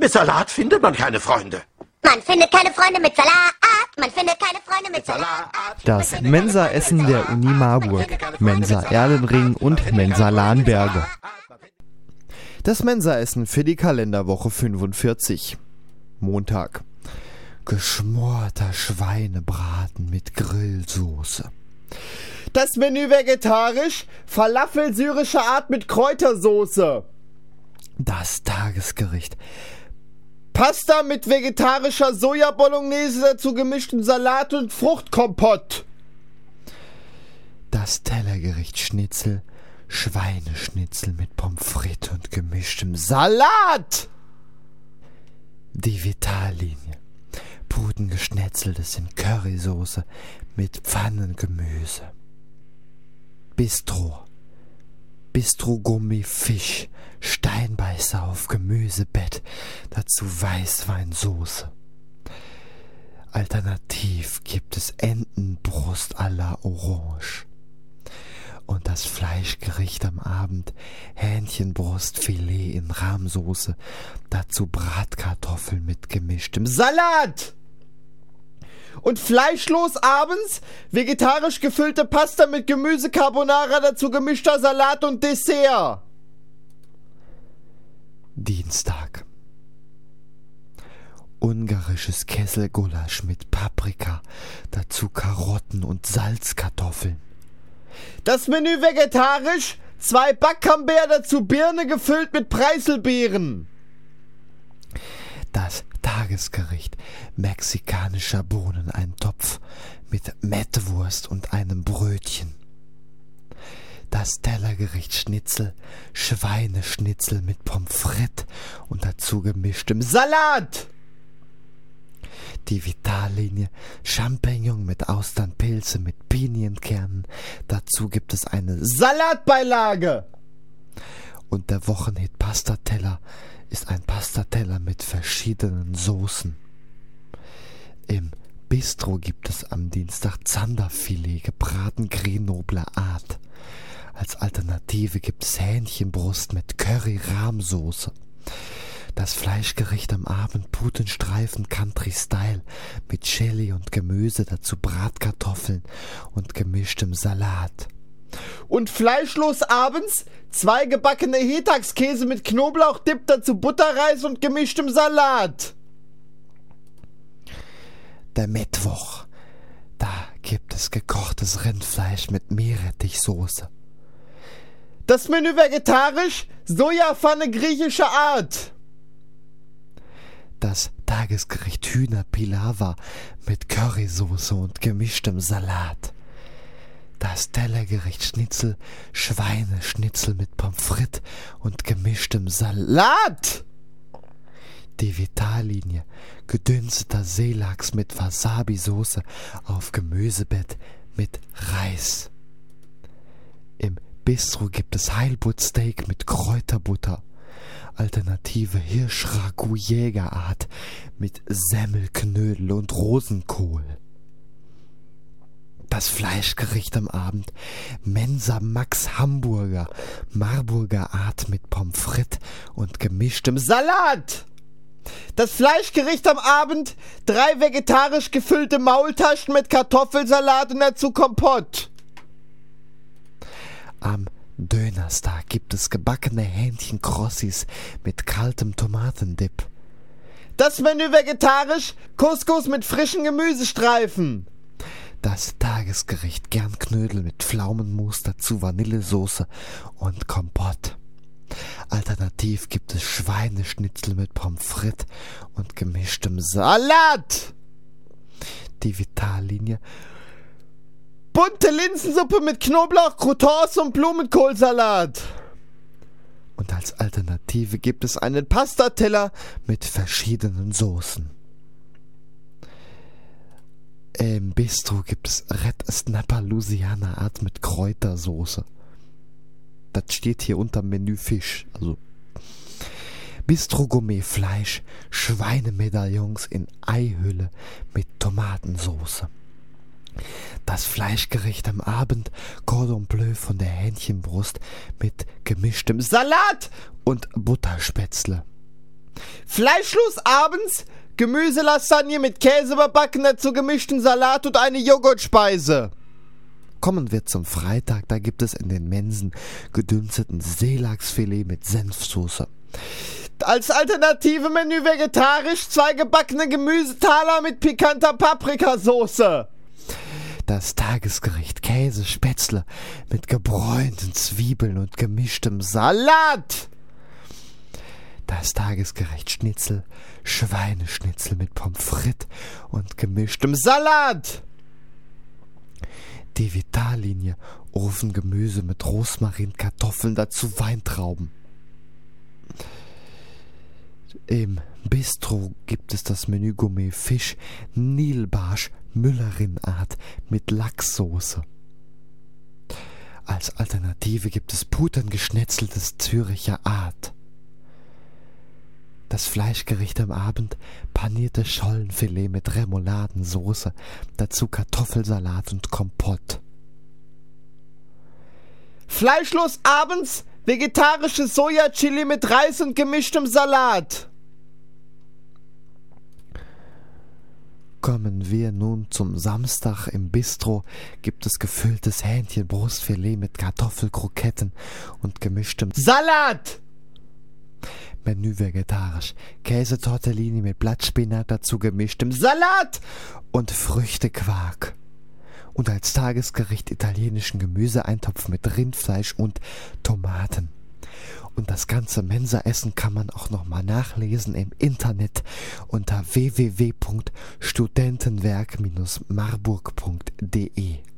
Mit Salat findet man keine Freunde. Man findet keine Freunde mit Salat. Man findet keine Freunde mit Salat. Das Mensa-Essen der Uni Marburg, Mensa Erlenring und Mensa Lahnberge. Das Mensa-Essen für die Kalenderwoche 45. Montag. Geschmorter Schweinebraten mit Grillsoße. Das Menü vegetarisch, Falafel syrischer Art mit Kräutersoße. Das Tagesgericht. Pasta mit vegetarischer Sojabolognese, dazu gemischtem Salat und Fruchtkompott. Das Tellergericht Schnitzel, Schweineschnitzel mit Pommes frites und gemischtem Salat. Die Vitallinie. Pudengeschnetzeltes in Currysoße mit Pfannengemüse. Bistro. Bistro-Gummi Fisch, Steinbeißer auf Gemüsebett, dazu Weißweinsoße. Alternativ gibt es Entenbrust à la Orange. Und das Fleischgericht am Abend Hähnchenbrustfilet in Rahmsoße, dazu Bratkartoffeln mit gemischtem Salat. Und fleischlos abends vegetarisch gefüllte Pasta mit Gemüse Carbonara, dazu gemischter Salat und Dessert. Dienstag. Ungarisches Kesselgulasch mit Paprika, dazu Karotten und Salzkartoffeln. Das Menü vegetarisch, zwei Backcamembert, dazu Birne gefüllt mit Preiselbeeren. Das Tagesgericht mexikanischer Bohnen, ein Topf mit Mettwurst und einem Brötchen. Das Tellergericht Schnitzel, Schweineschnitzel mit Pommes frites und dazu gemischtem Salat. Die Vitallinie, Champignon mit Austernpilze mit Pinienkernen, dazu gibt es eine Salatbeilage. Und der Wochenhit Pastateller ist ein Pastateller mit verschiedenen Soßen. Im Bistro gibt es am Dienstag Zanderfilet, gebraten Grenobler Art. Als Alternative gibt es Hähnchenbrust mit Curry-Rahmsoße. Das Fleischgericht am Abend Putenstreifen Country Style mit Chili und Gemüse, dazu Bratkartoffeln und gemischtem Salat. Und fleischlos abends zwei gebackene Hetaxkäse mit Knoblauchdip, dazu Butterreis und gemischtem Salat. Der Mittwoch. Da gibt es gekochtes Rindfleisch mit Meerrettichsoße. Das Menü vegetarisch, Sojapfanne griechischer Art. Das Tagesgericht Hühnerpilava mit Currysoße und gemischtem Salat. Das Tellergericht Schnitzel, Schweineschnitzel mit Pommes frites und gemischtem Salat. Die Vitallinie, gedünsteter Seelachs mit Wasabi-Soße auf Gemüsebett mit Reis. Im Bistro gibt es Heilbuttsteak mit Kräuterbutter. Alternative Hirschragout Jägerart mit Semmelknödel und Rosenkohl. Das Fleischgericht am Abend Mensa Max Hamburger, Marburger Art mit Pommes frites und gemischtem Salat. Das Fleischgericht am Abend drei vegetarisch gefüllte Maultaschen mit Kartoffelsalat und dazu Kompott. Am Dönerstag gibt es gebackene Hähnchenkrossis mit kaltem Tomatendip. Das Menü vegetarisch, Couscous mit frischen Gemüsestreifen. Das Tagesgericht Gernknödel mit Pflaumenmus, dazu Vanillesoße und Kompott. Alternativ gibt es Schweineschnitzel mit Pommes frites und gemischtem Salat. Die Vitallinie bunte Linsensuppe mit Knoblauch, Croutons und Blumenkohlsalat. Und als Alternative gibt es einen Pastateller mit verschiedenen Soßen. Im Bistro gibt es Red Snapper Louisiana Art mit Kräutersoße. Das steht hier unter Menü Fisch. Also Bistro Gourmet Fleisch, Schweinemedaillons in Eihülle mit Tomatensoße. Das Fleischgericht am Abend Cordon Bleu von der Hähnchenbrust mit gemischtem Salat und Butterspätzle. Fleischlos abends Gemüselasagne mit Käse überbacken, dazu gemischten Salat und eine Joghurtspeise. Kommen wir zum Freitag, da gibt es in den Mensen gedünsteten Seelachsfilet mit Senfsoße. Als alternative Menü vegetarisch zwei gebackene Gemüsetaler mit pikanter Paprikasoße. Das Tagesgericht Käse Spätzle mit gebräunten Zwiebeln und gemischtem Salat. Das Tagesgericht Schnitzel, Schweineschnitzel mit Pommes frites und gemischtem Salat. Die Vitallinie, Ofengemüse mit Rosmarin, Kartoffeln, dazu Weintrauben. Im Bistro gibt es das Menü Gourmet Fisch Nilbarsch Müllerin-Art mit Lachssoße. Als Alternative gibt es putengeschnetzeltes Züricher Art. Das Fleischgericht am Abend panierte Schollenfilet mit Remouladensoße, dazu Kartoffelsalat und Kompott. Fleischlos abends vegetarisches Sojachili mit Reis und gemischtem Salat. Kommen wir nun zum Samstag im Bistro, gibt es gefülltes Hähnchenbrustfilet mit Kartoffelkroketten und gemischtem Salat. Menü vegetarisch, Käsetortellini mit Blattspinat dazu gemischtem Salat und Früchtequark. Und als Tagesgericht italienischen Gemüseeintopf mit Rindfleisch und Tomaten. Und das ganze Mensaessen kann man auch nochmal nachlesen im Internet unter www.studentenwerk-marburg.de.